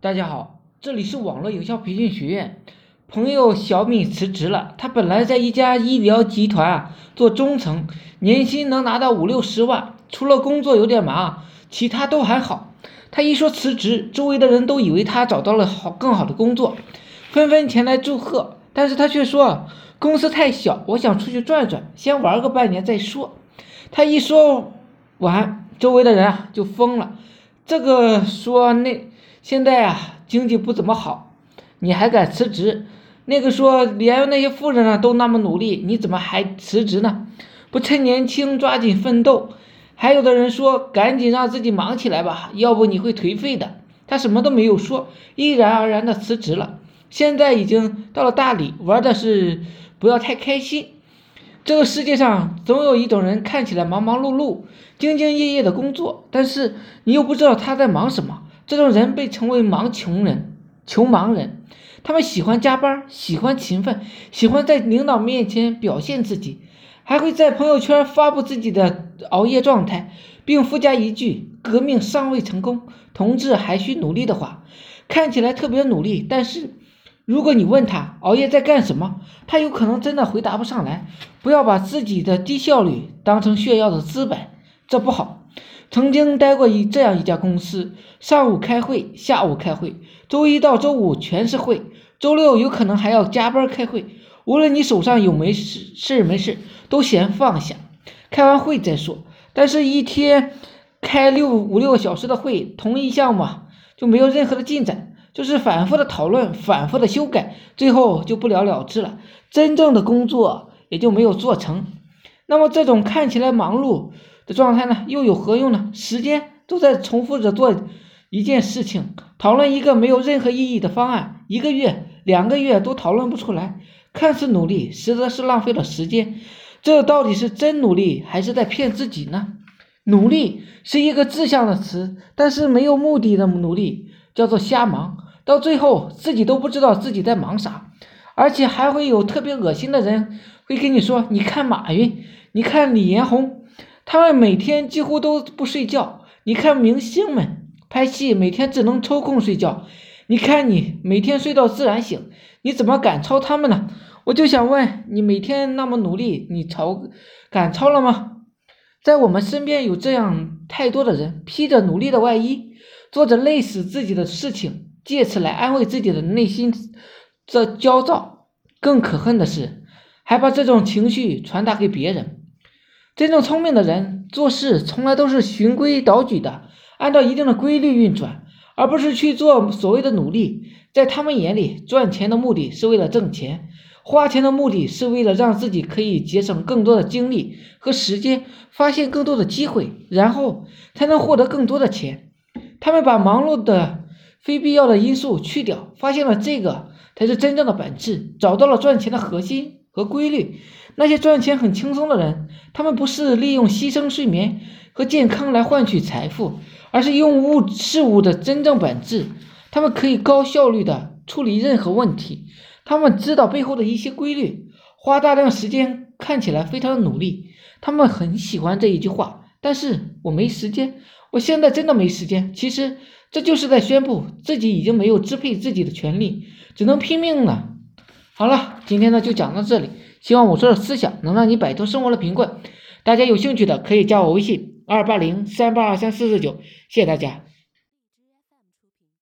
大家好，这里是网络营销培训学院。朋友小米辞职了，他本来在一家医疗集团啊做中层，年薪能拿到五六十万，除了工作有点忙，其他都还好。他一说辞职，周围的人都以为他找到了好更好的工作，纷纷前来祝贺。但是他却说公司太小，我想出去转转，先玩个半年再说。他一说完，周围的人啊就疯了。这个说那现在啊经济不怎么好，你还敢辞职？那个说连那些富人啊都那么努力，你怎么还辞职呢？不趁年轻抓紧奋斗。还有的人说赶紧让自己忙起来吧，要不你会颓废的。他什么都没有说，毅然而然的辞职了。现在已经到了大理，玩的是不要太开心。这个世界上总有一种人，看起来忙忙碌碌、兢兢业业的工作，但是你又不知道他在忙什么。这种人被称为“忙穷人”、“穷忙人”。他们喜欢加班，喜欢勤奋，喜欢在领导面前表现自己，还会在朋友圈发布自己的熬夜状态，并附加一句“革命尚未成功，同志还需努力”的话，看起来特别努力，但是。如果你问他熬夜在干什么，他有可能真的回答不上来。不要把自己的低效率当成炫耀的资本，这不好。曾经待过一这样一家公司，上午开会，下午开会，周一到周五全是会，周六有可能还要加班开会。无论你手上有没事事没事，都先放下，开完会再说。但是，一天开六五六个小时的会，同一项目就没有任何的进展。就是反复的讨论，反复的修改，最后就不了了之了，真正的工作也就没有做成。那么这种看起来忙碌的状态呢，又有何用呢？时间都在重复着做一件事情，讨论一个没有任何意义的方案，一个月、两个月都讨论不出来，看似努力，实则是浪费了时间。这到底是真努力，还是在骗自己呢？努力是一个志向的词，但是没有目的的努力叫做瞎忙。到最后自己都不知道自己在忙啥，而且还会有特别恶心的人会跟你说：“你看马云，你看李彦宏，他们每天几乎都不睡觉。你看明星们拍戏，每天只能抽空睡觉。你看你每天睡到自然醒，你怎么赶超他们呢？”我就想问你，每天那么努力，你超赶超了吗？在我们身边有这样太多的人，披着努力的外衣，做着累死自己的事情。借此来安慰自己的内心这焦躁，更可恨的是，还把这种情绪传达给别人。真正聪明的人做事从来都是循规蹈矩的，按照一定的规律运转，而不是去做所谓的努力。在他们眼里，赚钱的目的是为了挣钱，花钱的目的是为了让自己可以节省更多的精力和时间，发现更多的机会，然后才能获得更多的钱。他们把忙碌的。非必要的因素去掉，发现了这个才是真正的本质，找到了赚钱的核心和规律。那些赚钱很轻松的人，他们不是利用牺牲睡眠和健康来换取财富，而是用物事物的真正本质。他们可以高效率的处理任何问题，他们知道背后的一些规律，花大量时间看起来非常的努力。他们很喜欢这一句话，但是我没时间，我现在真的没时间。其实。这就是在宣布自己已经没有支配自己的权利，只能拼命了。好了，今天呢就讲到这里，希望我说的思想能让你摆脱生活的贫困。大家有兴趣的可以加我微信二八零三八二三四四九，谢谢大家。